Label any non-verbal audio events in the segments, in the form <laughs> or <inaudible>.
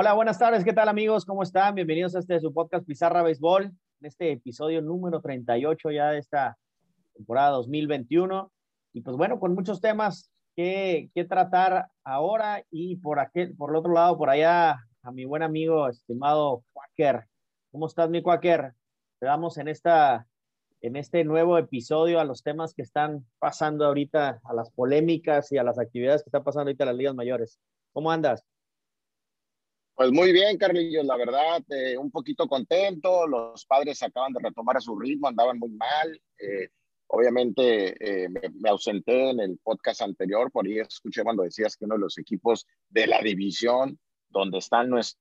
Hola, buenas tardes. ¿Qué tal amigos? ¿Cómo están? Bienvenidos a este su podcast Pizarra Béisbol, en este episodio número 38 ya de esta temporada 2021. Y pues bueno, con muchos temas que, que tratar ahora y por aquel, por el otro lado, por allá, a mi buen amigo, estimado Quaker. ¿Cómo estás, mi Quaker? Te damos en, esta, en este nuevo episodio a los temas que están pasando ahorita, a las polémicas y a las actividades que están pasando ahorita en las ligas mayores. ¿Cómo andas? Pues muy bien, Carlillos, la verdad, eh, un poquito contento. Los padres acaban de retomar su ritmo, andaban muy mal. Eh, obviamente eh, me, ausenté en el podcast anterior, por ahí escuché cuando decías que uno de los equipos de la división donde están nuestros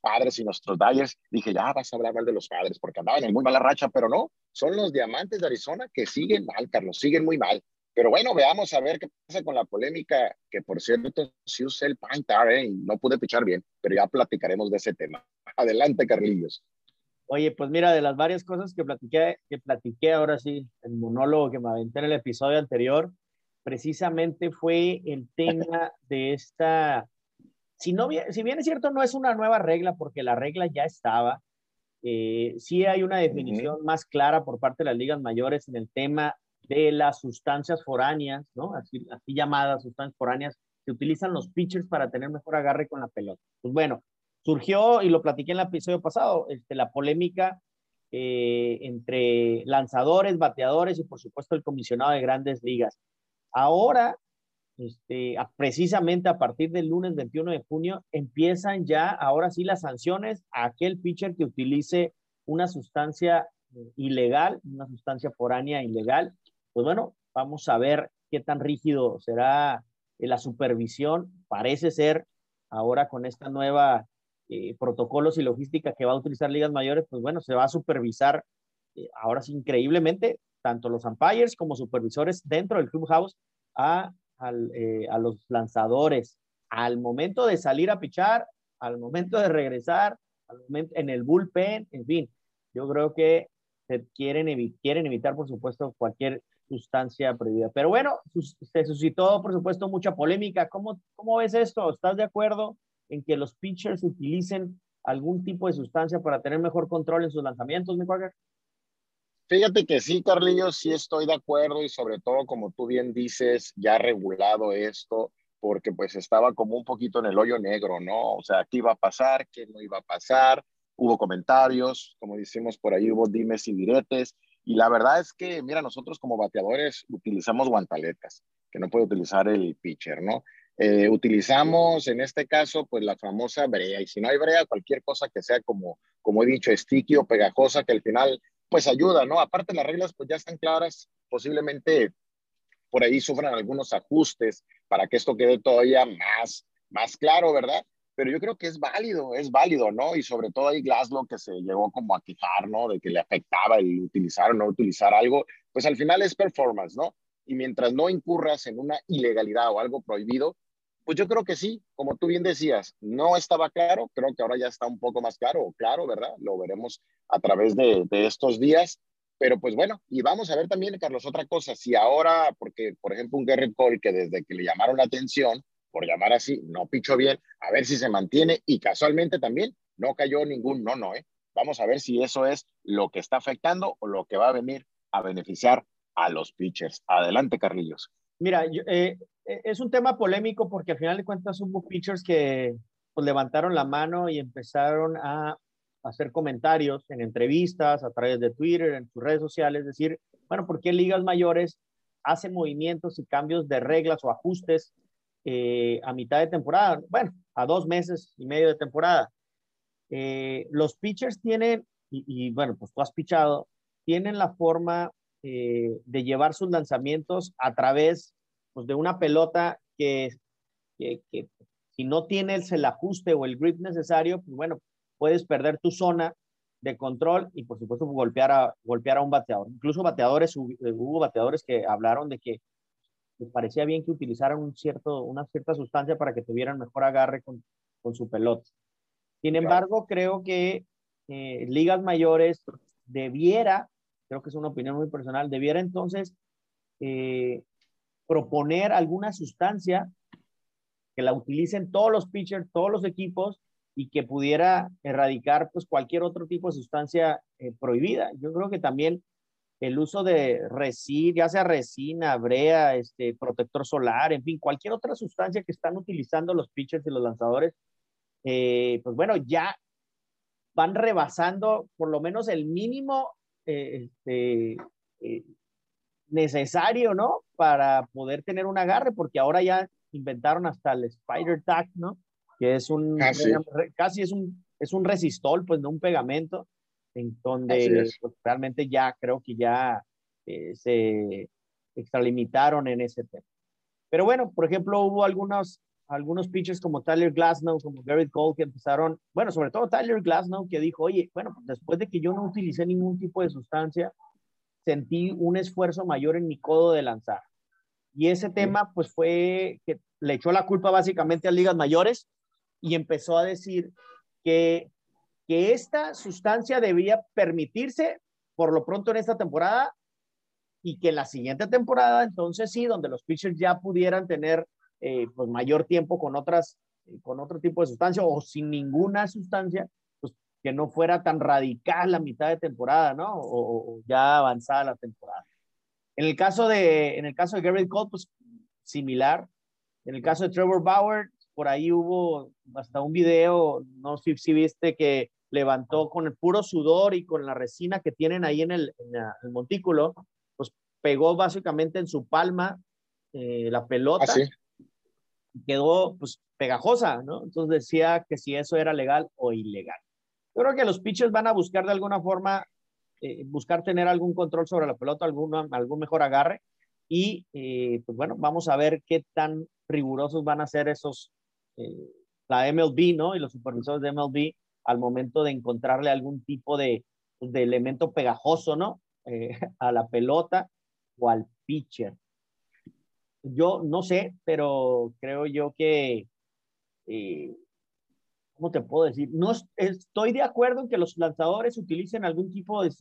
padres y nuestros Dyers, dije, ya vas a hablar mal de los padres porque andaban en muy mala racha, pero no, son los diamantes de Arizona que siguen mal, Carlos, siguen muy mal. Pero bueno, veamos a ver qué pasa con la polémica, que por cierto, sí usé el Pantar ¿eh? no pude pichar bien, pero ya platicaremos de ese tema. <laughs> Adelante, Carlillos. Oye, pues mira, de las varias cosas que platiqué, que platiqué ahora sí, el monólogo que me aventé en el episodio anterior, precisamente fue el tema <laughs> de esta, si, no, si bien es cierto, no es una nueva regla, porque la regla ya estaba, eh, sí hay una definición más clara por parte de las ligas mayores en el tema de las sustancias foráneas, ¿no? Así, llamadas sustancias foráneas, que utilizan los pitchers para tener mejor agarre con la pelota. Pues bueno, surgió, y lo platiqué en el episodio pasado, este, la polémica eh, entre lanzadores, bateadores y por supuesto el comisionado de grandes ligas. Ahora, este, precisamente a partir del lunes 21 de junio, empiezan ya, ahora sí, las sanciones a aquel pitcher que utilice una sustancia ilegal, una sustancia foránea ilegal, pues bueno, vamos a ver qué tan rígido será eh, la supervisión. Parece ser ahora con esta nueva eh, protocolos y logística que va a utilizar ligas mayores, pues bueno, se va a supervisar eh, ahora sí increíblemente tanto los umpires como supervisores dentro del clubhouse a, a los lanzadores al momento de salir a pichar, al momento de regresar, al momento, en el bullpen, en fin, yo creo que se quieren, quieren evitar, por supuesto, cualquier sustancia prohibida. Pero bueno, se suscitó, por supuesto, mucha polémica. ¿Cómo, ¿Cómo ves esto? ¿Estás de acuerdo en que los pitchers utilicen algún tipo de sustancia para tener mejor control en sus lanzamientos, mi Fíjate que sí, Carlillo, sí estoy de acuerdo y sobre todo, como tú bien dices, ya regulado esto, porque pues estaba como un poquito en el hoyo negro, ¿no? O sea, ¿qué iba a pasar? ¿Qué no iba a pasar? Hubo comentarios, como decimos por ahí, hubo dimes y diretes, y la verdad es que, mira, nosotros como bateadores utilizamos guantaletas, que no puede utilizar el pitcher, ¿no? Eh, utilizamos en este caso, pues la famosa brea, y si no hay brea, cualquier cosa que sea como, como he dicho, sticky o pegajosa, que al final, pues ayuda, ¿no? Aparte, las reglas, pues ya están claras, posiblemente por ahí sufran algunos ajustes para que esto quede todavía más, más claro, ¿verdad? Pero yo creo que es válido, es válido, ¿no? Y sobre todo ahí Glasgow que se llegó como a quejar, ¿no? De que le afectaba el utilizar o no utilizar algo, pues al final es performance, ¿no? Y mientras no incurras en una ilegalidad o algo prohibido, pues yo creo que sí, como tú bien decías, no estaba claro, creo que ahora ya está un poco más claro, claro, ¿verdad? Lo veremos a través de, de estos días, pero pues bueno, y vamos a ver también, Carlos, otra cosa, si ahora, porque por ejemplo un Garrett Cole que desde que le llamaron la atención, por llamar así, no pichó bien, a ver si se mantiene y casualmente también no cayó ningún no, no, ¿eh? Vamos a ver si eso es lo que está afectando o lo que va a venir a beneficiar a los pitchers. Adelante, Carlillos. Mira, eh, eh, es un tema polémico porque al final de cuentas hubo pitchers que pues, levantaron la mano y empezaron a hacer comentarios en entrevistas, a través de Twitter, en sus redes sociales, es decir, bueno, ¿por qué ligas mayores hacen movimientos y cambios de reglas o ajustes eh, a mitad de temporada, bueno, a dos meses y medio de temporada. Eh, los pitchers tienen, y, bueno, pues tú has pichado, tienen la forma eh, de llevar sus lanzamientos a través pues, de una pelota que, que, si no tienes el ajuste o el grip necesario, pues bueno, puedes perder tu zona de control y por supuesto golpear a, golpear a un bateador. Incluso bateadores, hubo bateadores que hablaron de que les parecía bien que utilizaran un cierto, una cierta sustancia para que tuvieran mejor agarre con, con su pelota. Sin embargo, creo que eh, ligas mayores debiera, creo que es una opinión muy personal, debiera entonces eh, proponer alguna sustancia que la utilicen todos los pitchers, todos los equipos y que pudiera erradicar pues cualquier otro tipo de sustancia eh, prohibida. Yo creo que también el uso de resina, ya sea resina, brea, este, protector solar, en fin, cualquier otra sustancia que están utilizando los pitchers y los lanzadores, eh, pues bueno, ya van rebasando por lo menos el mínimo eh, este, necesario, ¿no? Para poder tener un agarre, porque ahora ya inventaron hasta el Spider Tag, ¿no? Que es un, casi es un, es un resistol, pues no un pegamento, en donde pues, realmente ya creo que ya eh, se extralimitaron en ese tema. Pero bueno, por ejemplo, hubo algunos, algunos pitchers como Tyler Glasnow, como Garrett Cole, que empezaron, bueno, sobre todo Tyler Glasnow, que dijo, oye, bueno, después de que yo no utilicé ningún tipo de sustancia, sentí un esfuerzo mayor en mi codo de lanzar. Y ese tema, pues fue que le echó la culpa básicamente a ligas mayores y empezó a decir que, que esta sustancia debía permitirse por lo pronto en esta temporada y que en la siguiente temporada, entonces sí, donde los pitchers ya pudieran tener eh, pues mayor tiempo con otras, con otro tipo de sustancia o sin ninguna sustancia, pues que no fuera tan radical la mitad de temporada, ¿no? O, o ya avanzada la temporada. En el caso de, en el caso de Garrett Cole, pues similar. En el caso de Trevor Bauer, por ahí hubo hasta un video, no sé si viste, que levantó con el puro sudor y con la resina que tienen ahí en el, montículo, pues pegó básicamente en su palma eh, la pelota. ¿Ah, quedó pues pegajosa, ¿no? Entonces decía que si eso era legal o ilegal. Yo creo que los pitchers van a buscar de alguna forma eh, buscar tener algún control sobre la pelota, algún, algún mejor agarre. Y eh, pues bueno, vamos a ver qué tan rigurosos van a ser esos, eh, la MLB, ¿no? Y los supervisores de MLB al momento de encontrarle algún tipo de, pues, de elemento pegajoso, ¿no? <laughs> a la pelota o al pitcher. Yo no sé, pero creo yo que ¿cómo te puedo decir? No estoy de acuerdo en que los lanzadores utilicen algún tipo de,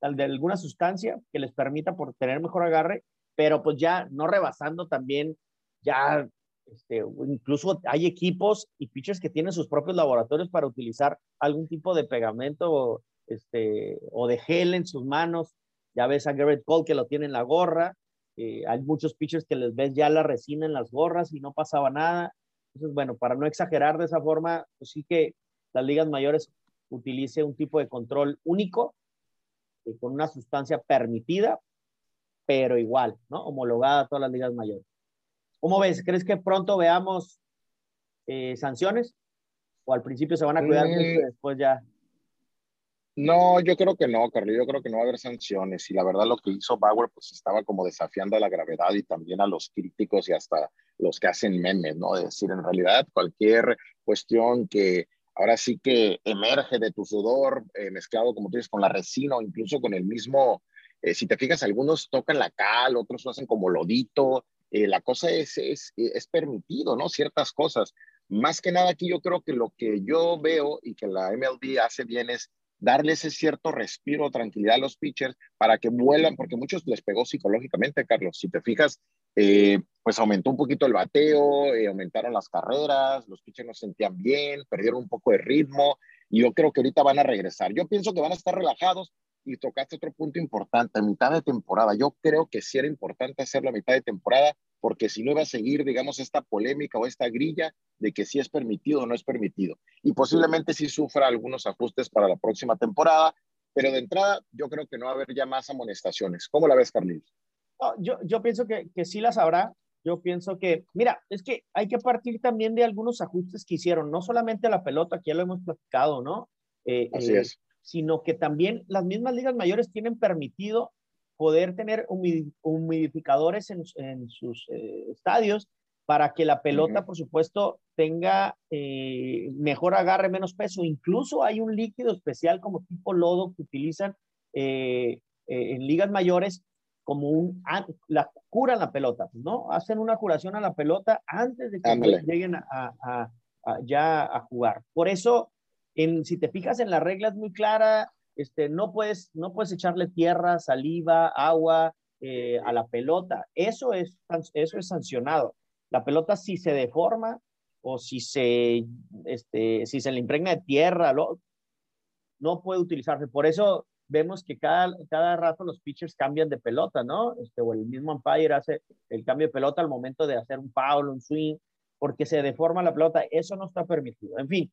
de alguna sustancia que les permita por tener mejor agarre, pero pues ya no rebasando también, ya este, incluso hay equipos y pitchers que tienen sus propios laboratorios para utilizar algún tipo de pegamento este, o de gel en sus manos. Ya ves a Garrett Cole que lo tiene en la gorra. Eh, hay muchos pitchers que les ves ya la resina en las gorras y no pasaba nada. Entonces, bueno, para no exagerar de esa forma, pues sí que las ligas mayores utilice un tipo de control único eh, con una sustancia permitida, pero igual, ¿no? Homologada a todas las ligas mayores. ¿Cómo ves? ¿Crees que pronto veamos eh, sanciones? ¿O al principio se van a cuidar y mm. después ya? No, yo creo que no, Carly, yo creo que no va a haber sanciones. Y la verdad lo que hizo Bauer, pues estaba como desafiando a la gravedad y también a los críticos y hasta los que hacen memes, ¿no? Es decir, en realidad cualquier cuestión que ahora sí que emerge de tu sudor eh, mezclado, como tú dices, con la resina o incluso con el mismo, eh, si te fijas, algunos tocan la cal, otros lo hacen como lodito, eh, la cosa es, es, es permitido, ¿no? Ciertas cosas. Más que nada aquí yo creo que lo que yo veo y que la MLB hace bien es darle ese cierto respiro, tranquilidad a los pitchers para que vuelan, porque muchos les pegó psicológicamente, Carlos. Si te fijas, eh, pues aumentó un poquito el bateo, eh, aumentaron las carreras, los pitchers no se sentían bien, perdieron un poco de ritmo y yo creo que ahorita van a regresar. Yo pienso que van a estar relajados y tocaste otro punto importante, mitad de temporada. Yo creo que sí era importante hacerlo a mitad de temporada porque si no iba a seguir, digamos, esta polémica o esta grilla de que si es permitido o no es permitido. Y posiblemente sí sufra algunos ajustes para la próxima temporada, pero de entrada yo creo que no va a haber ya más amonestaciones. ¿Cómo la ves, Carlitos? yo, yo pienso que, que sí las habrá. Yo pienso que, mira, es que hay que partir también de algunos ajustes que hicieron, no solamente a la pelota, que ya lo hemos platicado, ¿no? Eh, Así eh, es. Sino que también las mismas ligas mayores tienen permitido poder tener humidificadores en, en sus eh, estadios para que la pelota, por supuesto, tenga eh, mejor agarre, menos peso. Incluso hay un líquido especial como tipo lodo que utilizan eh, en ligas mayores como un, la curan la pelota, ¿no? Hacen una curación a la pelota antes de que lleguen a, ya a jugar. Por eso, en, si te fijas en la regla es muy clara, este, no, puedes, no puedes echarle tierra, saliva, agua eh, a la pelota. Eso es, eso es sancionado. La pelota si se deforma, o si se, este, si se le impregna de tierra, no puede utilizarse. Por eso vemos que cada, cada rato los pitchers cambian de pelota, ¿no? Este, o el mismo umpire hace el cambio de pelota al momento de hacer un foul, un swing, porque se deforma la pelota. Eso no está permitido. En fin,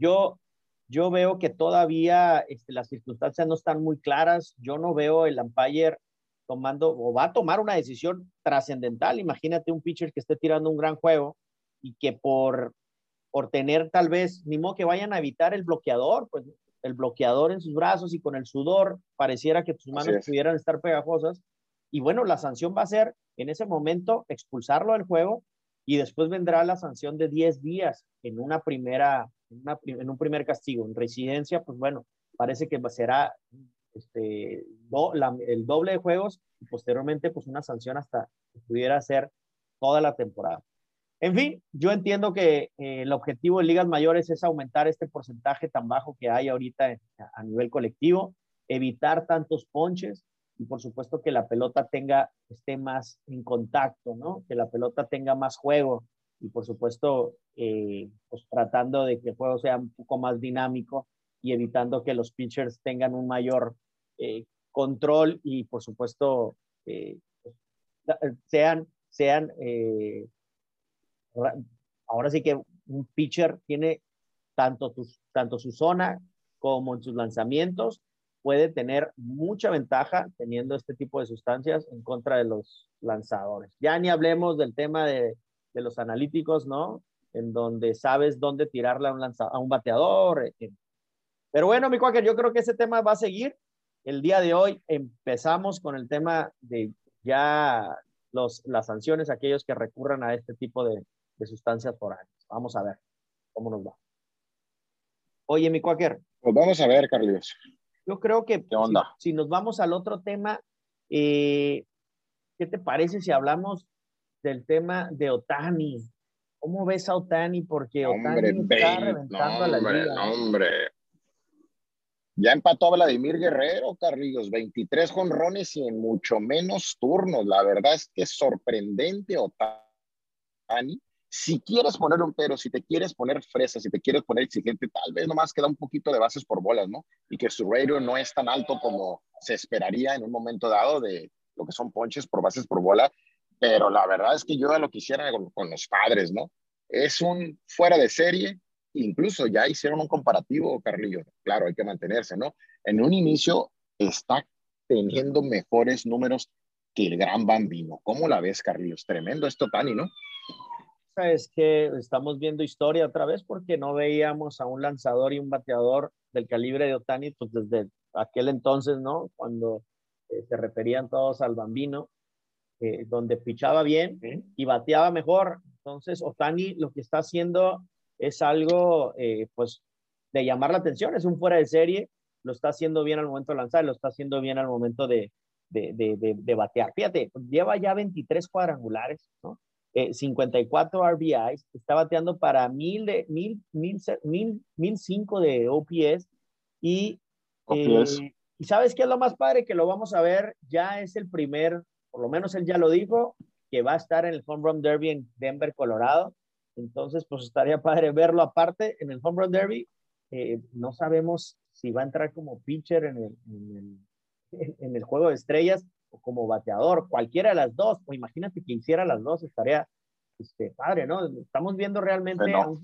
yo, yo veo que todavía este, las circunstancias no están muy claras. Yo no veo el umpire tomando o va a tomar una decisión trascendental. Imagínate un pitcher que esté tirando un gran juego y que por, por tener tal vez, ni modo que vayan a evitar el bloqueador, pues el bloqueador en sus brazos y con el sudor pareciera que tus manos pudieran estar pegajosas. Y bueno, la sanción va a ser en ese momento expulsarlo del juego y después vendrá la sanción de 10 días en una primera, en, un primer castigo. En residencia, pues bueno, parece que será este, el doble de juegos y posteriormente pues una sanción hasta que pudiera ser toda la temporada. En fin, yo entiendo que eh, el objetivo de ligas mayores es aumentar este porcentaje tan bajo que hay ahorita a nivel colectivo, evitar tantos ponches y por supuesto que la pelota tenga, esté más en contacto, ¿no? Que la pelota tenga más juego y por supuesto eh, pues tratando de que el juego sea un poco más dinámico y evitando que los pitchers tengan un mayor eh, control y por supuesto pues, sean, sean ahora sí que un pitcher tiene tanto, tanto su zona como en sus lanzamientos, puede tener mucha ventaja teniendo este tipo de sustancias en contra de los lanzadores. Ya ni hablemos del tema de, de los analíticos, ¿no? En donde sabes dónde tirarle a un, a un bateador. Eh, pero bueno, mi cuáquer, yo creo que ese tema va a seguir. El día de hoy empezamos con el tema de ya los, las sanciones, aquellos que recurran a este tipo de, de sustancias foráneas. Vamos a ver cómo nos va. Oye, mi cuáquer. Pues vamos a ver, Carlos. Yo creo que ¿Qué onda? Si, nos vamos al otro tema, eh, ¿qué te parece si hablamos del tema de Otani? ¿Cómo ves a Otani? Porque Otani está reventando a la liga. hombre. Ya empató a Vladimir Guerrero, Carlos, 23 jonrones y en mucho menos turnos. La verdad es que es sorprendente Otani si quieres poner un pero, si te quieres poner fresa, si te quieres poner exigente, tal vez nomás queda un poquito de bases por bolas, ¿no? Y que su radio no es tan alto como se esperaría en un momento dado de lo que son ponches por bases por bola, pero la verdad es que yo lo quisiera con, con los padres, ¿no? Es un fuera de serie, incluso ya hicieron un comparativo, Carlillo, claro, hay que mantenerse, ¿no? En un inicio está teniendo mejores números que el gran bambino. ¿Cómo la ves, Carlillos? Tremendo esto, Tani, ¿no? es que estamos viendo historia otra vez porque no veíamos a un lanzador y un bateador del calibre de Otani pues desde aquel entonces, ¿no? Cuando eh, se referían todos al bambino, eh, donde pichaba bien y bateaba mejor. Entonces, Otani lo que está haciendo es algo, eh, pues, de llamar la atención, es un fuera de serie, lo está haciendo bien al momento de lanzar, lo está haciendo bien al momento de, de, de, de batear. Fíjate, lleva ya 23 cuadrangulares, ¿no? 54 eh, RBIs, está bateando para 1000 de, 1000, 1000, 1005 de OPS y, eh, y sabes qué es lo más padre que lo vamos a ver, ya es el primer, por lo menos él ya lo dijo, que va a estar en el Home Run Derby en Denver, Colorado. Entonces, pues estaría <laughs> padre verlo aparte en el Home Run Derby. Eh, no sabemos si va a entrar como pitcher en el, en el, <laughs> en el juego de estrellas, o como bateador, cualquiera de las dos, o imagínate que hiciera las dos, estaría este, padre, ¿no? Estamos viendo realmente a un.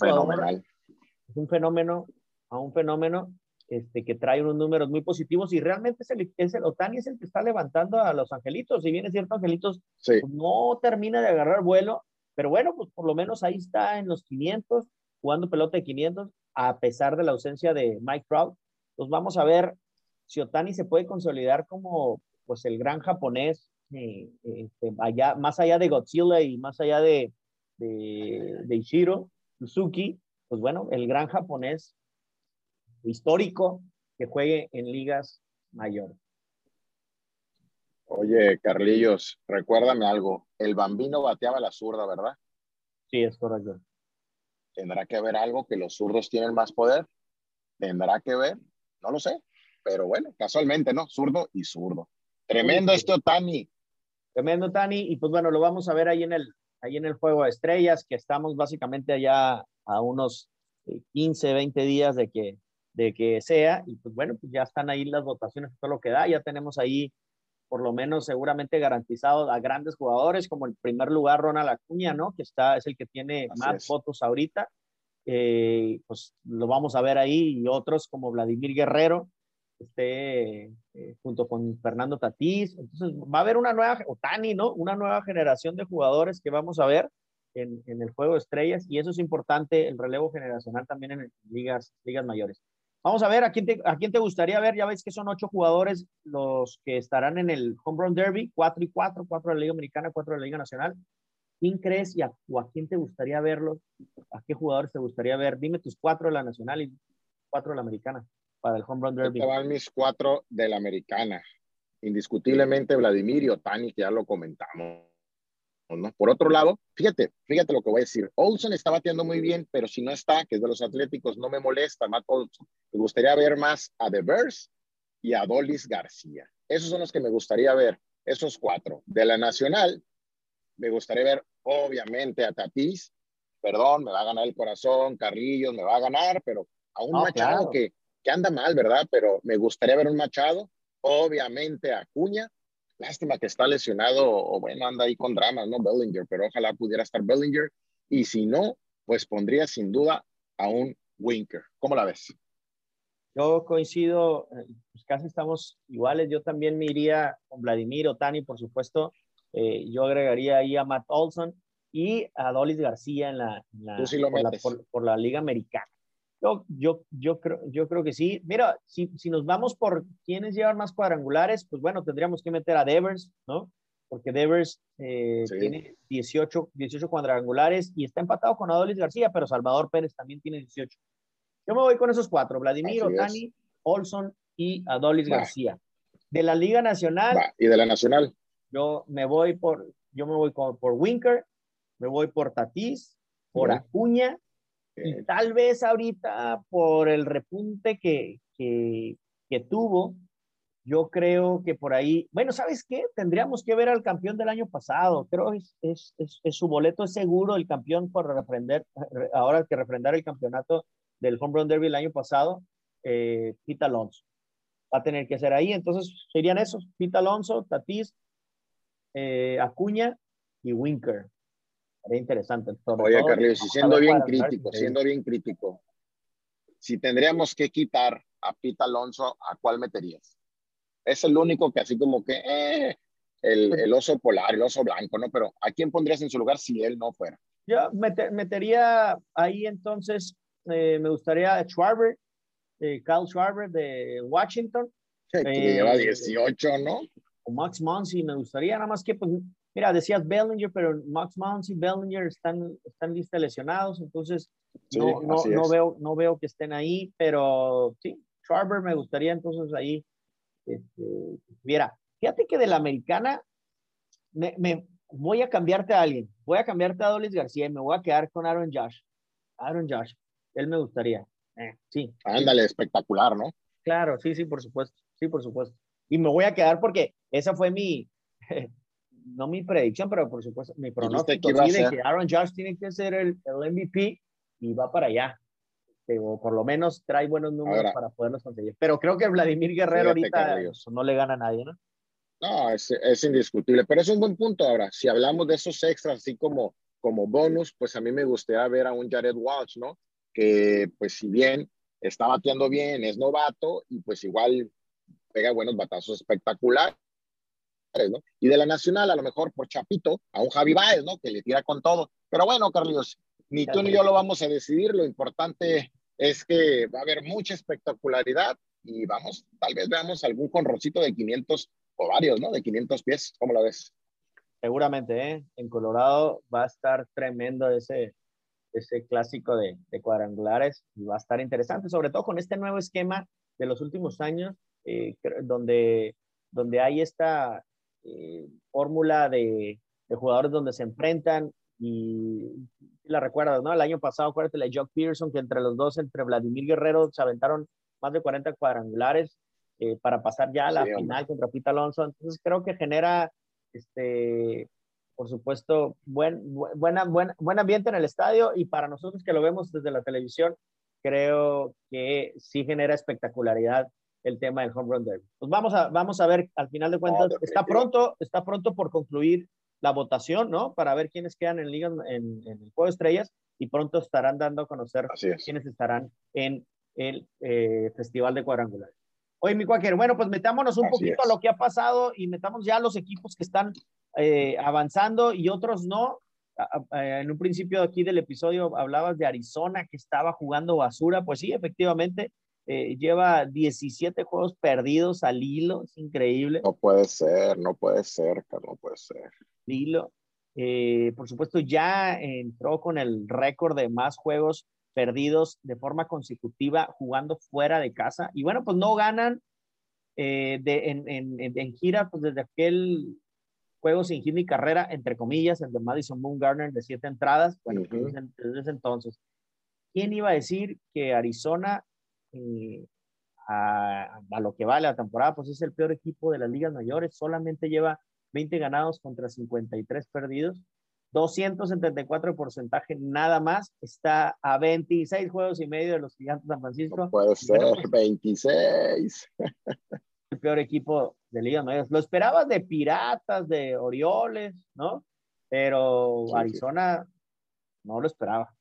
Es un fenómeno, a un fenómeno este, que trae unos números muy positivos y realmente es el, es el Otani es el que está levantando a los angelitos. Si bien es cierto, angelitos pues, no termina de agarrar vuelo, pero bueno, pues por lo menos ahí está en los 500, jugando pelota de 500, a pesar de la ausencia de Mike Trout. Pues vamos a ver si Otani se puede consolidar como pues el gran japonés, eh, este, allá, más allá de Godzilla y más allá de, de, de Ishiro Suzuki, pues bueno, el gran japonés histórico que juegue en ligas mayores. Oye, Carlillos, recuérdame algo. El bambino bateaba la zurda, ¿verdad? Sí, es correcto. ¿Tendrá que ver algo que los zurdos tienen más poder? ¿Tendrá que ver? No lo sé. Pero bueno, casualmente, ¿no? Zurdo y zurdo. Tremendo esto, Tani. Tremendo, Tani. Y pues bueno, lo vamos a ver ahí en el, ahí en el juego de estrellas, que estamos básicamente allá a unos 15, eh, 20 días de que, de que sea, y pues bueno, pues ya están ahí las votaciones, todo lo que da, ya tenemos ahí por lo menos seguramente garantizado a grandes jugadores, como el primer lugar Ronald Acuña, ¿no? Que está, es el que tiene más votos ahorita, eh, pues lo vamos a ver ahí, y otros como Vladimir Guerrero, esté eh, junto con Fernando Tatís. Entonces va a haber una nueva, o Tani, ¿no? Una nueva generación de jugadores que vamos a ver en, en, el juego de estrellas y eso es importante, el relevo generacional también en ligas, ligas mayores. Vamos a ver a quién, te, a quién te gustaría ver. Ya veis que son ocho jugadores los que estarán en el Home Run Derby, cuatro y cuatro, cuatro de la Liga Americana, cuatro de la Liga Nacional. ¿Quién crees y a, o a quién te gustaría verlos? ¿A qué jugadores te gustaría ver? Dime tus cuatro de la Nacional y cuatro de la Americana para el Home Run Derby. Mis cuatro de la Americana. Indiscutiblemente Vladimir y Otani, que ya lo comentamos. ¿No? Por otro lado, fíjate, fíjate lo que voy a decir. Olson está bateando muy bien, pero si no está, que es de los Atléticos, no me molesta, Matt. Me gustaría ver más a The Bears y a Dolis García. Esos son los que me gustaría ver, esos cuatro. De la Nacional, me gustaría ver, obviamente, a Tatís. Perdón, me va a ganar el corazón, Carrillos, me va a ganar, pero a un Machado que, que anda mal, ¿verdad? Pero me gustaría ver un Machado, obviamente a Cuña Lástima que está lesionado o bueno, anda ahí con dramas, ¿no? Bellinger, pero ojalá pudiera estar Bellinger. Y si no, pues pondría sin duda a un Winker. ¿Cómo la ves? Yo coincido, eh, pues casi estamos iguales. Yo también me iría con Vladimir Otani, por supuesto. Eh, yo agregaría ahí a Matt Olson y a Dolis García en la, por, la Liga Americana. Yo, yo, yo, creo, yo creo que sí. Mira, si, si nos vamos por quiénes llevan más cuadrangulares, pues bueno, tendríamos que meter a Devers, ¿no? Porque Devers eh, tiene 18, 18 cuadrangulares y está empatado con Adolis García, pero Salvador Pérez también tiene 18. Yo me voy con esos cuatro, Vladimir, Otani, Olson y Adolis García. De la Liga Nacional. Y de la Nacional. Yo me voy por, yo me voy por Winker, me voy por Tatís, por Acuña tal vez ahorita por el repunte que, que, tuvo, yo creo que por ahí, bueno, ¿sabes qué? Tendríamos que ver al campeón del año pasado. Creo que es, es, es, su boleto es seguro el campeón por refrendar, ahora que refrendar el campeonato del Home Run Derby el año pasado, eh, Pete Alonso. Va a tener que ser ahí. Entonces serían esos, Pete Alonso, Tatis, eh, Acuña y Winker. Sería interesante. Oye, Carlos, y siendo bien crítico, siendo bien crítico, si tendríamos que quitar a Pita Alonso, ¿a cuál meterías? Es el único que así como que eh, el, el, oso polar, el oso blanco, ¿no? Pero ¿a quién pondrías en su lugar si él no fuera? Yo metería ahí entonces, eh, me gustaría Schwarber, eh, Kyle Schwarber de Washington. que lleva 18, ¿no? O Max Monsi, me gustaría, nada más que pues, Mira, decías Bellinger, pero Max Mounts y Bellinger están, están listos lesionados, entonces no, no, no, veo, no veo que estén ahí, pero sí, Schwarber me gustaría entonces ahí. Este, mira, fíjate que de la americana me, me, voy a cambiarte a alguien, voy a cambiarte a Dolis García y me voy a quedar con Aaron Josh. Aaron Josh, él me gustaría. Eh, sí. Ándale, espectacular, ¿no? Claro, sí, sí, por supuesto, sí, por supuesto. Y me voy a quedar porque esa fue mi, no mi predicción, pero por supuesto mi pronóstico de que Aaron Josh tiene que ser el, el MVP y va para allá. O por lo menos trae buenos números para poderlos conseguir. Pero creo que Vladimir Guerrero ahorita no le gana a nadie, ¿no? No, es, es, indiscutible, pero es un buen punto ahora. Si hablamos de esos extras, así como, como bonus, pues a mí me gustaría ver a un Jared Walsh, ¿no? Que pues si bien está bateando bien, es novato y pues igual pega buenos batazos espectaculares y de la Nacional, a lo mejor por Chapito, a un Javi Baez, ¿no? Que le tira con todo. Pero bueno, Carlos, ni tú ni yo lo vamos a decidir. Lo importante es que va a haber mucha espectacularidad y vamos, tal vez veamos algún conroncito de 500 o varios, ¿no? De 500 pies. ¿Cómo lo ves? Seguramente, ¿eh? En Colorado va a estar tremendo ese, ese clásico de, de, cuadrangulares y va a estar interesante, sobre todo con este nuevo esquema de los últimos años, eh, donde, donde hay esta, eh, fórmula de, de, jugadores donde se enfrentan y, la recuerdas, ¿no? El año pasado, acuérdate, la Jock Pearson, que entre los dos, entre Vladimir Guerrero, se aventaron más de 40 cuadrangulares eh, para pasar ya a la final contra Pita Alonso. Entonces creo que genera, este, por supuesto, buen, buena, buen, buen ambiente en el estadio y para nosotros que lo vemos desde la televisión, creo que sí genera espectacularidad el tema del home run derby. Pues vamos a, vamos a ver, al final de cuentas, está pronto, está pronto por concluir la votación, ¿no? Para ver quiénes quedan en, liga, en, el Juego de Estrellas y pronto estarán dando a conocer quiénes estarán en el eh, Festival de Cuadrangulares. Oye, mi cuáquer, bueno, pues metámonos un poquito a lo que ha pasado y metamos ya los equipos que están eh, avanzando y otros no. En un principio aquí del episodio hablabas de Arizona que estaba jugando basura. Pues sí, efectivamente, eh, lleva 17 juegos perdidos al hilo, es increíble. No puede ser, no puede ser, Carlos, no puede ser. Hilo. Eh, por supuesto, ya entró con el récord de más juegos perdidos de forma consecutiva jugando fuera de casa. Y bueno, pues no ganan de, en, en, en, gira, pues desde aquel juegos sin hit ni carrera, entre comillas, el de Madison Moon Garner de siete entradas. Bueno, desde, ese entonces. ¿Quién iba a decir que Arizona, eh, a, lo que vale la temporada, pues es el peor equipo de las ligas mayores? Solamente lleva 20 ganados contra 53 perdidos. 274 de porcentaje nada más, está a 26 juegos y medio de los gigantes de San Francisco. puede ser, 26. Pues, el peor equipo de Liga Mayores. Lo esperabas de Piratas, de Orioles, ¿no? Pero Arizona no lo esperaba.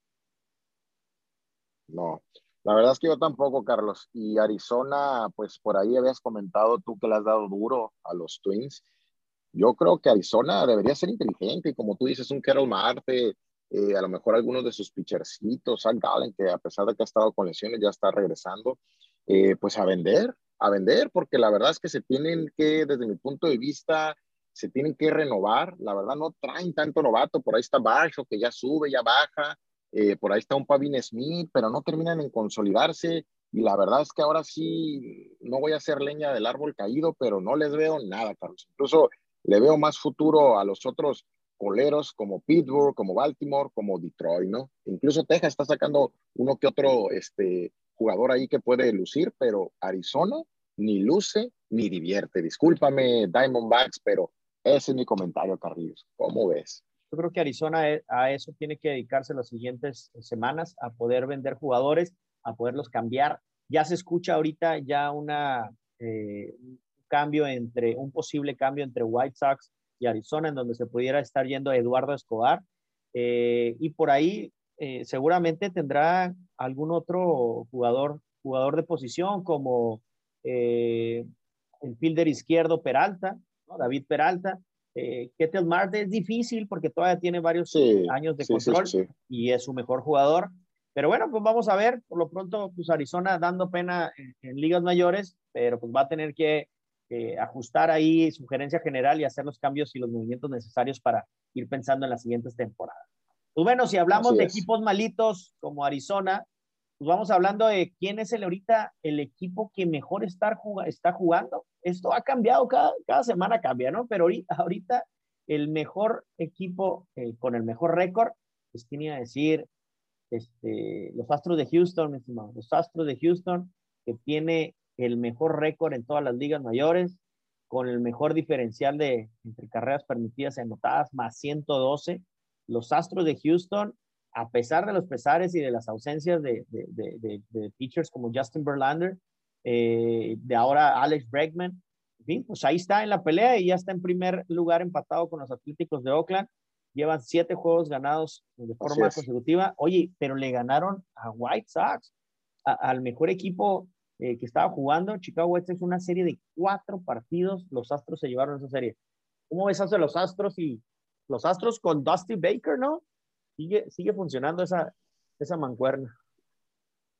No, la verdad es que yo tampoco, Carlos. Y Arizona, pues por ahí habías comentado tú que le has dado duro a los Twins. Yo creo que Arizona debería ser inteligente y como tú dices, un Carol Marte, eh, a lo mejor algunos de sus pitchercitos, Zach Gallen, que a pesar de que ha estado con lesiones ya está regresando, eh, pues a vender, a vender, porque la verdad es que se tienen que, desde mi punto de vista, se tienen que renovar. La verdad no traen tanto novato. Por ahí está Bajo, que ya sube, ya baja. Eh, por ahí está un Pavin Smith, pero no terminan en consolidarse. Y la verdad es que ahora sí, no voy a hacer leña del árbol caído, pero no les veo nada, Carlos. Incluso le veo más futuro a los otros coleros como Pittsburgh, como Baltimore, como Detroit, ¿no? Incluso Texas está sacando uno que otro este, jugador ahí que puede lucir, pero Arizona ni luce ni divierte. Discúlpame, Diamondbacks, pero ese es mi comentario, Carrillos. ¿Cómo ves? Yo creo que Arizona eh, a eso tiene que dedicarse las siguientes semanas, a poder vender jugadores, a poderlos cambiar. Ya se escucha ahorita ya una, eh, un cambio entre, un posible cambio entre White Sox y Arizona, en donde se pudiera estar yendo Eduardo Escobar. Eh, y por ahí eh, seguramente tendrá algún otro jugador, jugador de posición como eh, el fielder izquierdo Peralta, David Peralta. Eh, Ketel Marte es difícil porque todavía tiene varios años de control y es su mejor jugador. Pero bueno, pues vamos a ver. Por lo pronto, pues Arizona dando pena en, ligas mayores, pero pues va a tener que ajustar ahí su gerencia general y hacer los cambios y los movimientos necesarios para ir pensando en las siguientes temporadas. Pues bueno, si hablamos de equipos malitos como Arizona, pues vamos hablando de quién es el ahorita el equipo que mejor está, está jugando. Esto ha cambiado, cada, cada semana cambia, ¿no? Pero ahorita, ahorita el mejor equipo eh, con el mejor récord, pues tiene a decir este, los Astros de Houston, mi estimado, los Astros de Houston, que tiene el mejor récord en todas las ligas mayores, con el mejor diferencial de entre carreras permitidas y anotadas, más 112 los Astros de Houston, a pesar de los pesares y de las ausencias de, de, de, pitchers como Justin Verlander, eh, de ahora Alex Bregman, en fin, pues ahí está en la pelea y ya está en primer lugar empatado con los Atléticos de Oakland. Llevan siete juegos ganados de forma consecutiva. Oye, pero le ganaron a White Sox, al mejor equipo eh, que estaba jugando. Chicago White Sox, una serie de cuatro partidos. Los Astros se llevaron esa serie. ¿Cómo ves hace los Astros y los Astros con Dusty Baker, ¿no? Sigue, sigue funcionando esa, esa mancuerna.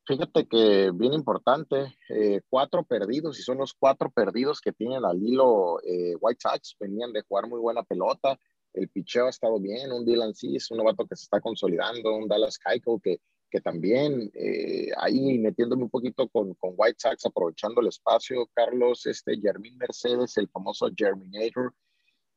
Fíjate que bien importante, eh, cuatro perdidos y son los cuatro perdidos que tienen al hilo eh, White Sox. Venían de jugar muy buena pelota, el picheo ha estado bien, un Dylan Cis, un novato que se está consolidando, un Dallas Keuchel que, que también eh, ahí metiéndome un poquito con, con, White Sox, aprovechando el espacio, Carlos, este Jermín Mercedes, el famoso Germinator,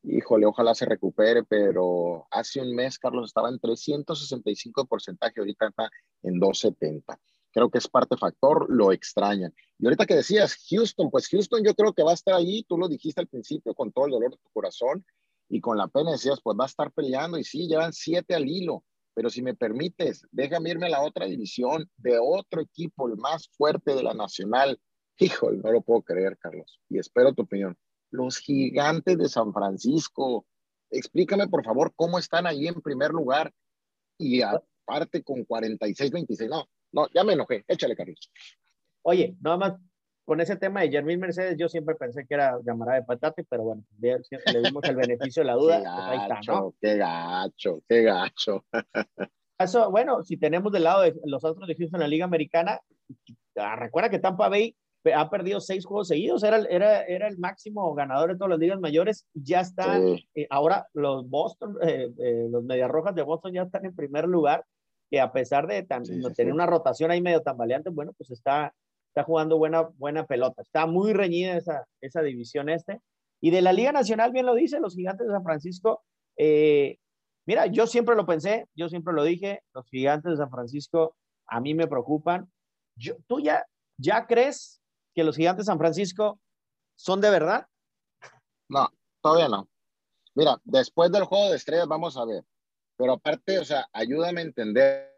híjole, ojalá se recupere, pero hace un mes Carlos estaba en 365 de porcentaje, ahorita está en 270. Creo que es parte factor, lo extrañan. Y ahorita que decías Houston, pues Houston yo creo que va a estar ahí, tú lo dijiste al principio con todo el dolor de tu corazón, y con la pena decías, pues va a estar peleando y sí, llevan siete al hilo, pero si me permites, déjame irme a la otra división de otro equipo, el más fuerte de la nacional. Híjole, no lo puedo creer, Carlos, y espero tu opinión. Los gigantes de San Francisco. Explícame, por favor, cómo están ahí en primer lugar y aparte con 46-26. No, no, ya me enojé. Échale, Carlos. Oye, nada más con ese tema de Jermín Mercedes, yo siempre pensé que era llamará de patate, pero bueno, le, dimos el beneficio de la <laughs> duda. Qué gacho, pues ahí está, ¿no? qué gacho, qué gacho. Eso, bueno, si tenemos del lado de los otros de Houston en la Liga Americana, ah, recuerda que Tampa Bay ha perdido seis juegos seguidos, era, era, era el máximo ganador de todas las ligas mayores, ya están, eh, ahora los Boston, eh, eh, los Medias Rojas de Boston ya están en primer lugar, que a pesar de tener una rotación ahí medio tambaleante, bueno, pues está, está jugando buena, buena pelota. Está muy reñida esa, esa división este. Y de la Liga Nacional, bien lo dice, los gigantes de San Francisco. Eh, mira, yo siempre lo pensé, yo siempre lo dije, los gigantes de San Francisco a mí me preocupan. Yo, ¿Tú ya, ya crees que los gigantes de San Francisco son de verdad? No, todavía no. Mira, después del juego de estrellas vamos a ver. Pero aparte, o sea, ayúdame a entender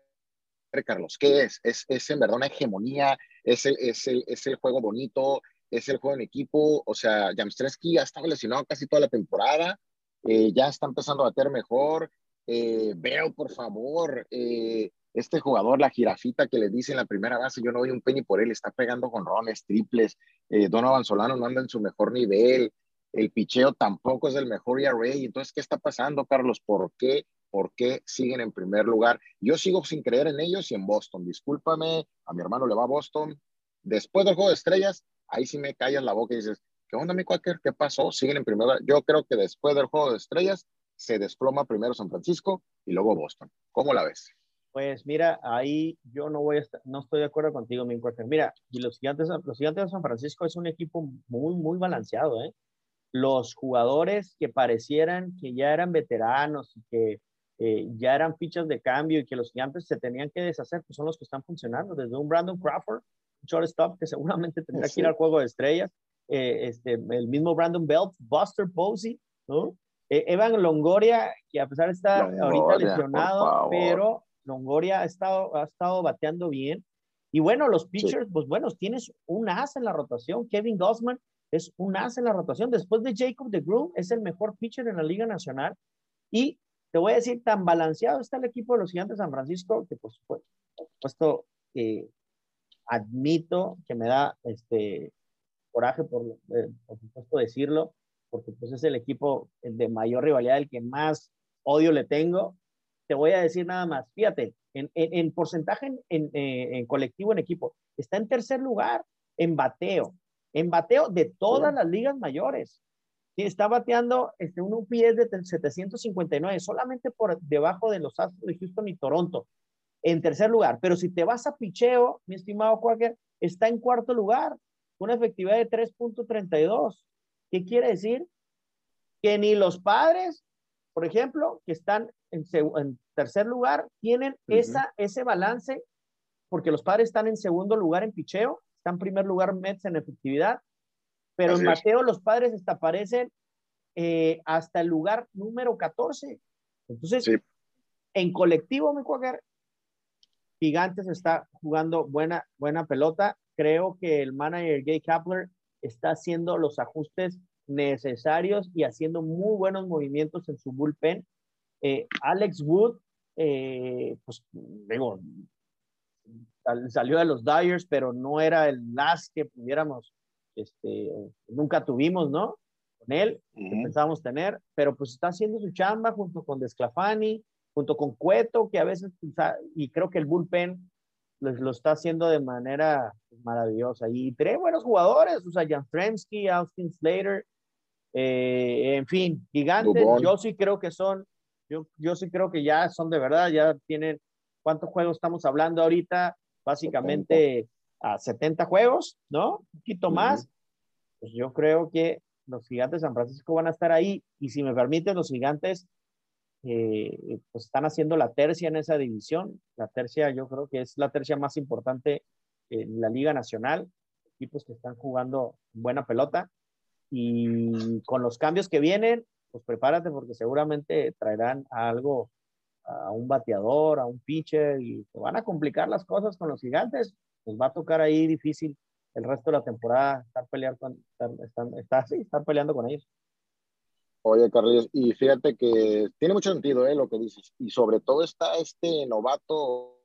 Carlos, ¿qué es? ¿Es, es en verdad una hegemonía? ¿Es el, es, el, ¿Es el juego bonito? ¿Es el juego en equipo? O sea, Jamstreski ha estado lesionado casi toda la temporada, eh, ya está empezando a bater mejor. Eh, veo, por favor, eh, este jugador, la jirafita que le dice en la primera base, yo no doy un penny por él, está pegando con rones, triples. Donovan Solano no anda en su mejor nivel. El picheo tampoco es el mejor ERA. Entonces, ¿qué está pasando, Carlos? ¿Por qué por qué siguen en primer lugar. Yo sigo sin creer en ellos y en Boston. Discúlpame, a mi hermano le va a Boston. Después del juego de estrellas, ahí sí me callas la boca y dices, ¿qué onda, mi Quaker? ¿Qué pasó? Siguen en primer lugar. Yo creo que después del juego de estrellas se desploma primero San Francisco y luego Boston. ¿Cómo la ves? Pues mira, ahí yo no voy a estar, no estoy de acuerdo contigo, mi Quaker. Mira, y los gigantes, los gigantes de San Francisco es un equipo muy, muy balanceado, ¿eh? Los jugadores que parecieran que ya eran veteranos y que eh, ya eran fichas de cambio y que los gigantes se tenían que deshacer, pues son los que están funcionando, desde un Brandon Crawford, shortstop que seguramente <laughs> tendrá que ir al juego de estrellas, eh, este, el mismo Brandon Belt, Buster Posey, ¿no? Eh, Evan Longoria, que a pesar de estar ahorita lesionado, pero Longoria ha estado, ha estado bateando bien. Y bueno, los pitchers, pues bueno, tienes un as en la rotación. Kevin Gossman es un as en la rotación. Después de Jacob de Groom, es el mejor pitcher en la Liga Nacional. Y te voy a decir, tan balanceado está el equipo de los Gigantes de San Francisco que por supuesto, eh, admito que me da este coraje por, eh, por supuesto decirlo, porque pues es el equipo de mayor rivalidad, el que más odio le tengo. Te voy a decir nada más, fíjate, en, en, porcentaje en, en, colectivo, en equipo, está en tercer lugar en bateo, en bateo de todas las ligas mayores está bateando este, un UPS de 759, solamente por debajo de los Astros de Houston y Toronto, en tercer lugar. Pero si te vas a picheo, mi estimado Quaker, está en cuarto lugar, una efectividad de 3.32. ¿Qué quiere decir? Que ni los padres, por ejemplo, que están en, tercer lugar, tienen esa, ese balance, porque los padres están en segundo lugar en picheo, están en primer lugar Mets en efectividad, pero en Mateo los padres hasta aparecen eh, hasta el lugar número 14. Entonces, en colectivo, mi cuagar, Gigantes está jugando buena, buena pelota. Creo que el manager Gay Kapler está haciendo los ajustes necesarios y haciendo muy buenos movimientos en su bullpen. Eh, Alex Wood, eh, pues digo, salió de los Dyers, pero no era el last que pudiéramos este, nunca tuvimos, ¿no? Con él, que pensábamos tener, pero pues está haciendo su chamba junto con Desclafani, junto con Cueto, que a veces, y creo que el bullpen les lo está haciendo de manera maravillosa. Y tres buenos jugadores, o sea, Jan Fremsky, Austin Slater, eh, en fin, gigantes. Yo sí creo que son, yo, yo sí creo que ya son de verdad, ya tienen, ¿cuántos juegos estamos hablando ahorita? Básicamente a 70 juegos, ¿no? Un poquito más. Pues yo creo que los gigantes de San Francisco van a estar ahí y si me permiten, los gigantes eh, pues están haciendo la tercia en esa división. La tercia yo creo que es la tercia más importante en la Liga Nacional. Equipos que están jugando buena pelota y con los cambios que vienen, pues prepárate porque seguramente traerán algo, a un bateador, a un pitcher y te van a complicar las cosas con los gigantes. Pues va a tocar ahí difícil el resto de la temporada estar, peleando con, estar, estar peleando con ellos. Oye, Carlos, y fíjate que tiene mucho sentido ¿eh? lo que dices. Y sobre todo está este novato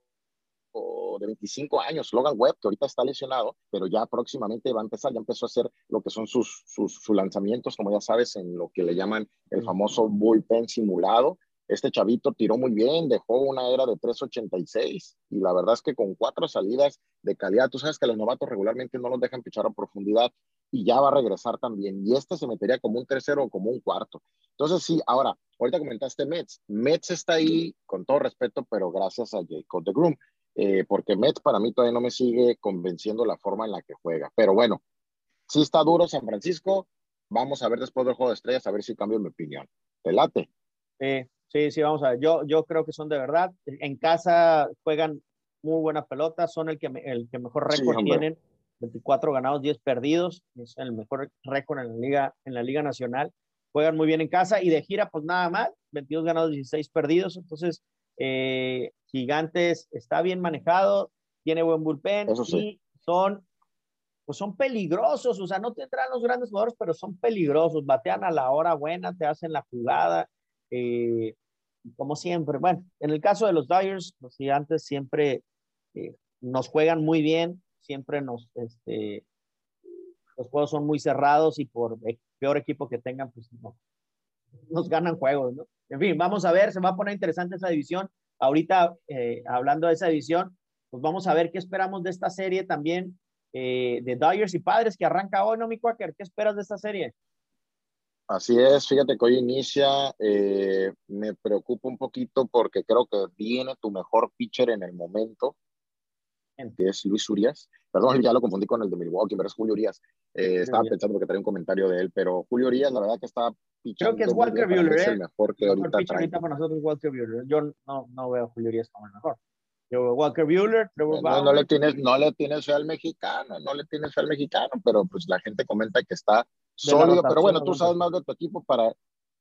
de 25 años, Logan Webb, que ahorita está lesionado, pero ya próximamente va a empezar, ya empezó a hacer lo que son sus, sus, sus lanzamientos, como ya sabes, en lo que le llaman el famoso bullpen simulado. Este chavito tiró muy bien, dejó una era de 3.86 y la verdad es que con cuatro salidas de calidad, tú sabes que los novatos regularmente no los dejan pichar a profundidad y ya va a regresar también. Y este se metería como un tercero o como un cuarto. Entonces sí, ahora, ahorita comentaste Mets. Mets está ahí con todo respeto, pero gracias a Jacob de Groom, eh, porque Mets para mí todavía no me sigue convenciendo la forma en la que juega. Pero bueno, sí está duro San Francisco. Vamos a ver después del juego de estrellas, a ver si cambio mi opinión. ¿Te late? Sí, Sí, sí, vamos a ver. Yo, yo creo que son de verdad. En casa juegan muy buenas pelotas, son el que, el que mejor récord tienen. 24 ganados, 10 perdidos. Es el mejor récord en la, liga, en la Liga Nacional. Juegan muy bien en casa y de gira, pues nada más. 22 ganados, 16 perdidos. Entonces, eh, Gigantes está bien manejado, tiene buen bullpen y son pues son peligrosos, o sea, no tendrán los grandes jugadores, pero son peligrosos, batean a la hora buena, te hacen la jugada, eh, como siempre, bueno, en el caso de los Dyers, los gigantes siempre eh, nos juegan muy bien, siempre nos, este, los juegos son muy cerrados y por peor equipo que tengan, pues no, nos ganan juegos, ¿no? En fin, vamos a ver, se va a poner interesante esa división. Ahorita, eh, hablando de esa división, pues vamos a ver qué esperamos de esta serie también de Dyers y Padres que arranca hoy, ¿no, mi Quaker? ¿Qué esperas de esta serie? Así es, fíjate que hoy inicia, eh, me preocupa un poquito porque creo que viene tu mejor pitcher en el momento, que es Luis Urias. Perdón, ya lo confundí con el de Milwaukee, pero es Julio Urias. Eh, estaba pensando porque traía un comentario de él, pero Julio Urias, la verdad que está pitchando. Creo que es Walker Buehler, ¿eh? el mejor que ahorita trae. para nosotros Walker Buehler. Yo no, no veo a Julio Urias como el mejor. Walker Buehler, no, no, le tienes, no le tienes fe al mexicano, no le tienes fe al mexicano, pero pues la gente comenta que está sólido, pero bueno, tú sabes más de tu equipo para...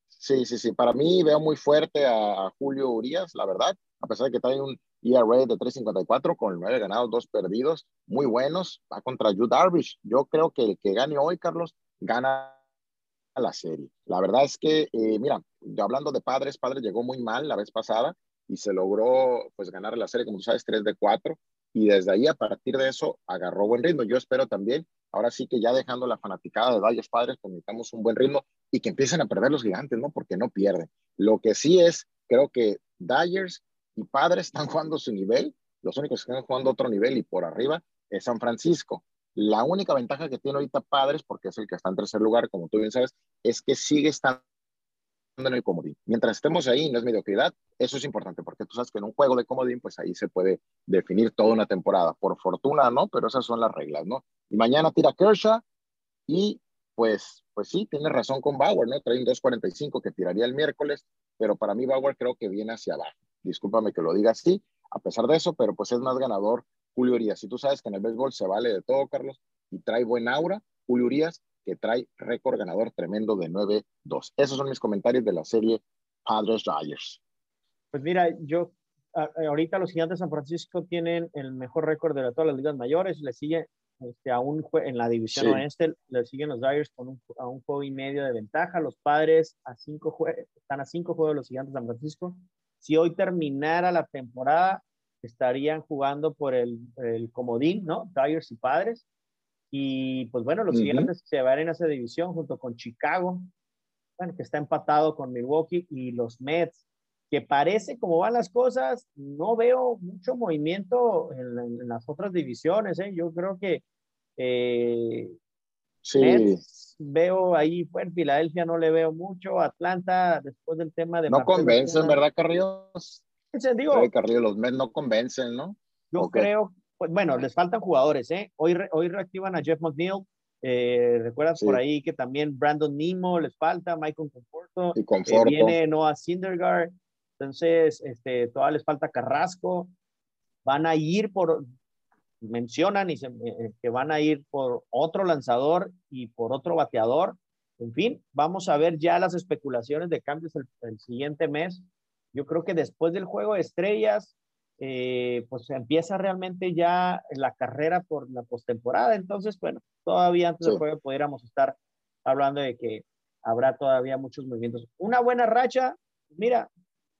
Sí, sí, sí, para mí veo muy fuerte a, Julio Urias, la verdad, a pesar de que trae un ERA de 3.54 con 9 ganados, 2 perdidos, muy buenos, va contra Jude Darvish. Yo creo que el que gane hoy, Carlos, gana la serie. La verdad es que, eh, mira, hablando de padres, padres llegó muy mal la vez pasada y se logró pues ganar la serie, como tú sabes, 3 de 4 y desde ahí a partir de eso agarró buen ritmo. Yo espero también ahora sí que ya dejando la fanaticada de varios padres, pues un buen ritmo y que empiecen a perder los gigantes, ¿no? Porque no pierden. Lo que sí es, creo que Dyers y Padres están <laughs> jugando su nivel, los únicos que están jugando otro nivel y por arriba es San Francisco. La única ventaja que tiene ahorita Padres, porque es el que está en tercer lugar, como tú bien sabes, es que sigue estando en el comodín. Mientras estemos ahí, no es mediocridad, eso es importante, porque tú sabes que en un juego de comodín, pues ahí se puede definir toda una temporada. Por fortuna, ¿no? Pero esas son las reglas, ¿no? Y mañana tira Kershaw y pues, pues sí, tiene razón con Bauer, ¿no? Trae un 2.45 que tiraría el miércoles, pero para mí Bauer creo que viene hacia abajo. Discúlpame que lo diga así, a pesar de eso, pero pues es más ganador Julio Urias. Si tú sabes que en el béisbol se vale de todo, Carlos, y trae buen aura, Julio Urias que trae récord ganador tremendo de 9-2. Esos son mis comentarios de la serie Padres Dodgers. Pues mira, yo ahorita los gigantes de San Francisco tienen el mejor récord de todas las ligas mayores, le sigue este, a un en la división oeste, le siguen los Dodgers con un, a un juego y medio de ventaja, los padres a cinco están a cinco juegos los gigantes de San Francisco. Si hoy terminara la temporada, estarían jugando por el, el comodín, ¿no? Dodgers y padres. Y pues bueno, los siguientes se van en esa división junto con Chicago, bueno, que está empatado con Milwaukee y los Mets, que parece como van las cosas, no veo mucho movimiento en, las otras divisiones. ¿eh? Yo creo que eh, sí. Mets, veo ahí, pues Filadelfia no le veo mucho, Atlanta después del tema de... No convencen, ¿verdad, Carrillos? Digo, Carrillos, los Mets no convencen, ¿no? Yo creo pues, bueno, les faltan jugadores, ¿eh? Hoy, hoy reactivan a Jeff McNeil. Eh, Recuerdas por ahí que también Brandon Nemo les falta, Michael Conforto. Y Conforto. viene Noah Syndergaard. Entonces, este, todavía les falta Carrasco. Van a ir por, mencionan y se, eh, que van a ir por otro lanzador y por otro bateador. En fin, vamos a ver ya las especulaciones de cambios el, siguiente mes. Yo creo que después del juego de estrellas, eh, pues empieza realmente ya la carrera por la postemporada. Entonces, bueno, todavía antes del juego pudiéramos estar hablando de que habrá todavía muchos movimientos. Una buena racha, mira,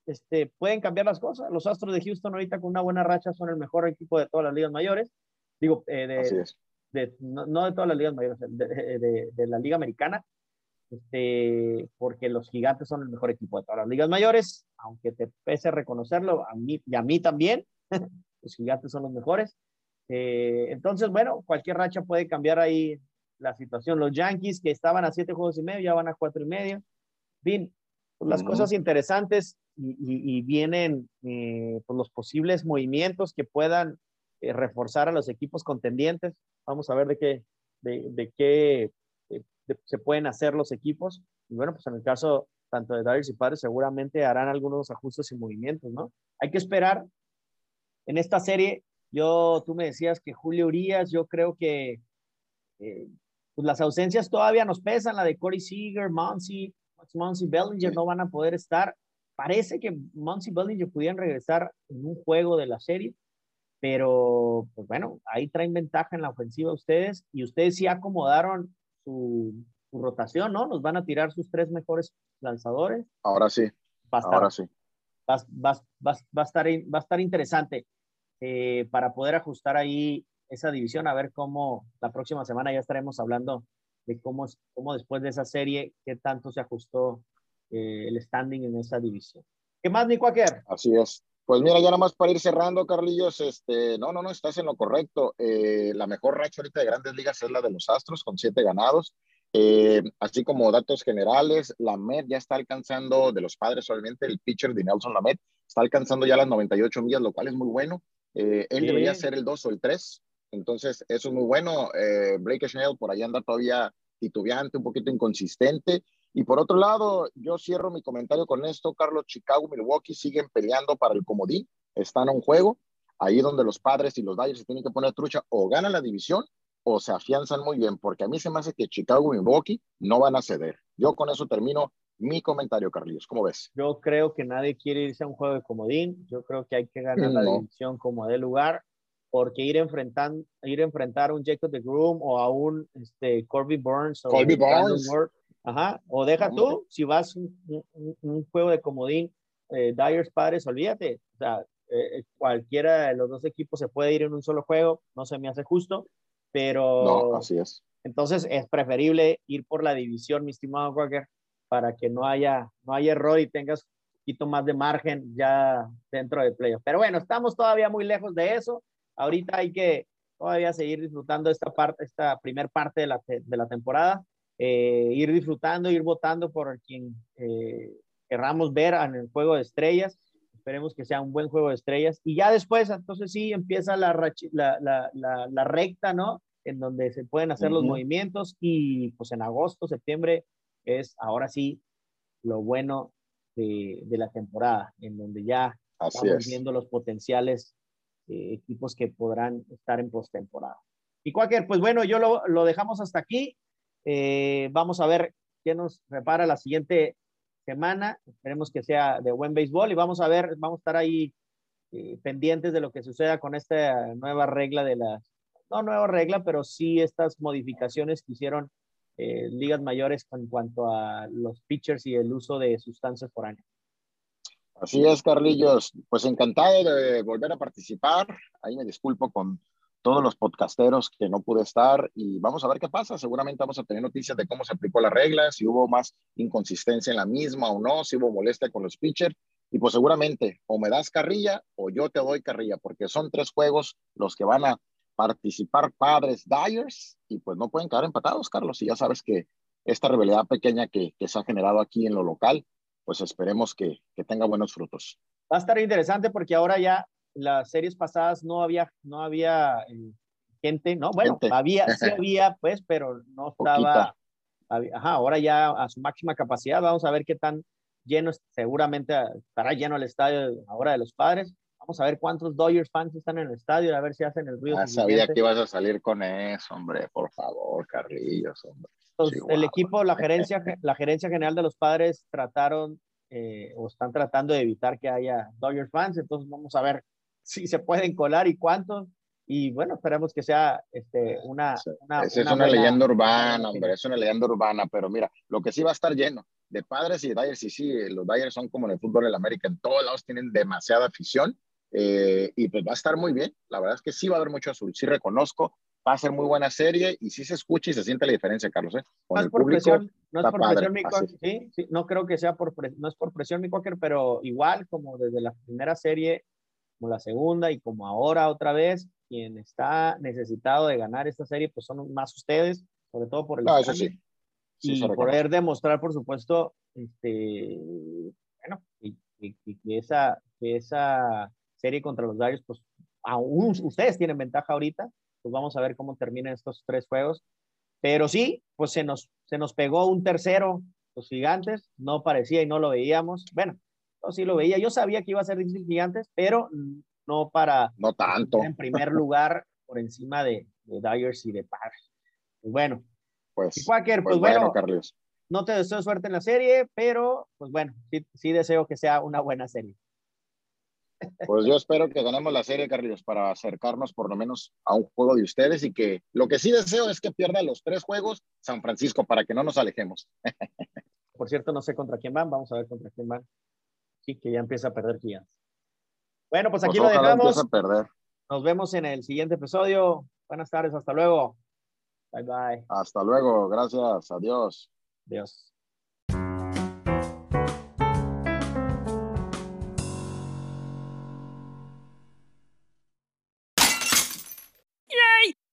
este, pueden cambiar las cosas. Los Astros de Houston ahorita con una buena racha son el mejor equipo de todas las ligas mayores. Digo, eh, de, no, de todas las ligas mayores, de, de, la liga americana, este, porque los gigantes son el mejor equipo de todas las ligas mayores, aunque te pese reconocerlo, a mí y a mí también, <laughs> los gigantes son los mejores. Eh, entonces, bueno, cualquier racha puede cambiar ahí la situación. Los Yankees que estaban a siete juegos y medio ya van a cuatro y medio. Bien, pues las cosas interesantes y, vienen eh, pues los posibles movimientos que puedan eh, reforzar a los equipos contendientes. Vamos a ver de qué, de, qué eh, se pueden hacer los equipos. Y bueno, pues en el caso tanto de Darius y Padres seguramente harán algunos ajustes y movimientos, ¿no? Hay que esperar. En esta serie, yo, tú me decías que Julio Urias, yo creo que pues las ausencias todavía nos pesan, la de Corey Seager, Monsi, Monsi Bellinger no van a poder estar. Parece que Monsi Bellinger pudieran regresar en un juego de la serie, pero pues bueno, ahí traen ventaja en la ofensiva ustedes y ustedes sí acomodaron su, rotación, ¿no? Nos van a tirar sus tres mejores lanzadores. Ahora sí. ahora sí. Va, a estar, va a estar interesante eh, para poder ajustar ahí esa división, a ver cómo la próxima semana ya estaremos hablando de cómo, cómo después de esa serie, qué tanto se ajustó eh, el standing en esa división. ¿Qué más, Nico Aker? Así es. Pues mira, ya nada más para ir cerrando, Carlillos, este, no, no, no, estás en lo correcto. Eh, la mejor racha ahorita de grandes ligas es la de los Astros, con siete ganados. Eh, así como datos generales, la Met ya está alcanzando, de los padres solamente, el pitcher de Nelson Lamet está alcanzando ya las 98 millas, lo cual es muy bueno. él debería ser el 2 o el 3, entonces, eso es muy bueno. Eh, Blake Snell por ahí anda todavía titubeante, un poquito inconsistente. Y por otro lado, yo cierro mi comentario con esto. Carlos, Chicago, Milwaukee siguen peleando para el comodín. Están a un juego. Ahí donde los padres y los Dyers se tienen que poner trucha o ganan la división o se afianzan muy bien, porque a mí se me hace que Chicago y Milwaukee no van a ceder. Yo con eso termino mi comentario, Carlos. ¿Cómo ves? Yo creo que nadie quiere irse a un juego de comodín. Yo creo que hay que ganar la división como de lugar porque ir, enfrentando, ir a enfrentar a un Jacob de Groom o a un este, Corby Burns o Corby Burns. Ajá, o deja tú, si vas un, un, juego de comodín, eh, Dyers Padres, olvídate, o sea, eh, cualquiera de los dos equipos se puede ir en un solo juego, no se me hace justo, pero... No, así es. Entonces es preferible ir por la división, mi estimado Walker, para que no haya, no haya error y tengas un poquito más de margen ya dentro del playoff. Pero bueno, estamos todavía muy lejos de eso. Ahorita hay que todavía seguir disfrutando esta parte, esta primer parte de la, de la temporada, eh, ir disfrutando, ir votando por quien eh, querramos ver en el juego de estrellas. Esperemos que sea un buen juego de estrellas. Y ya después, entonces sí, empieza la, la, la, la recta, ¿no? En donde se pueden hacer los movimientos y pues en agosto, septiembre es ahora sí lo bueno de, de la temporada, en donde ya estamos viendo los potenciales eh, equipos que podrán estar en postemporada. Y cualquier, pues bueno, yo lo, lo dejamos hasta aquí. Eh, vamos a ver qué nos prepara la siguiente semana. Esperemos que sea de buen béisbol y vamos a ver, vamos a estar ahí eh, pendientes de lo que suceda con esta nueva regla de las, no nueva regla, pero sí estas modificaciones que hicieron ligas mayores en cuanto a los pitchers y el uso de sustancias por año. Así es, Carlillos. Pues encantado de volver a participar. Ahí me disculpo con todos los podcasteros que no pude estar y vamos a ver qué pasa. Seguramente vamos a tener noticias de cómo se aplicó la regla, si hubo más inconsistencia en la misma o no, si hubo molestia con los pitchers. Y pues seguramente o me das carrilla o yo te doy carrilla, porque son tres juegos los que van a participar padres Dyers y pues no pueden quedar empatados, Carlos. Y ya sabes que esta rivalidad pequeña que, que se ha generado aquí en lo local, pues esperemos que, que, tenga buenos frutos. Va a estar interesante porque ahora ya las series pasadas no había, no había eh, gente, ¿no? Bueno, había, sí había, pues, pero no estaba. ajá, ahora ya a su máxima capacidad, vamos a ver qué tan lleno, seguramente estará lleno el estadio ahora de los padres. Vamos a ver cuántos Dodgers fans están en el estadio, a ver si hacen el ruido. Ah, sabía que ibas a salir con eso, hombre, por favor, Carrillos, hombre. el equipo, la gerencia, la gerencia general de los padres trataron eh, o están tratando de evitar que haya Dodgers fans, entonces vamos a ver si se pueden colar y cuántos. Y bueno, esperemos que sea este, una, es una leyenda urbana, hombre, es una leyenda urbana, pero mira, lo que sí va a estar lleno de padres y de Dyers, y sí, los Dyers son como en el fútbol en América, en todos lados tienen demasiada afición, eh, y pues va a estar muy bien. La verdad es que sí va a haber mucho azul. Sí reconozco, va a ser muy buena serie y sí se escucha y se siente la diferencia, Carlos. ¿eh? no es por presión, no es por presión, mi ¿sí? sí, no creo que sea por no es por presión, mi cocker, pero igual como desde la primera serie, como la segunda y como ahora otra vez, quien está necesitado de ganar esta serie, pues son más ustedes, sobre todo por el. No, eso sí. y poder demostrar, por supuesto, este, bueno, y, que esa, que esa serie contra los Dodgers, pues aún ustedes tienen ventaja ahorita, pues vamos a ver cómo terminan estos tres juegos. Pero sí, pues se nos, se nos pegó un tercero, los gigantes, no parecía y no lo veíamos. Bueno, yo sí lo veía, yo sabía que iba a ser difícil gigantes, pero no para... No tanto. En primer lugar, por encima de, de Dyers y de Padres. Pues bueno. Pues, pues, pues, bueno, Carlos. no te deseo suerte en la serie, pero pues bueno, sí, sí deseo que sea una buena serie. Pues yo espero que ganemos la serie, Carlos, para acercarnos por lo menos a un juego de ustedes y que lo que sí deseo es que pierda los tres juegos San Francisco para que no nos alejemos. Por cierto, no sé contra quién van, vamos a ver contra quién van. Sí, que ya empieza a perder Giants. Bueno, pues aquí pues lo dejamos. A perder. Nos vemos en el siguiente episodio. Buenas tardes, hasta luego. Bye bye. Hasta luego, gracias, adiós. Adiós.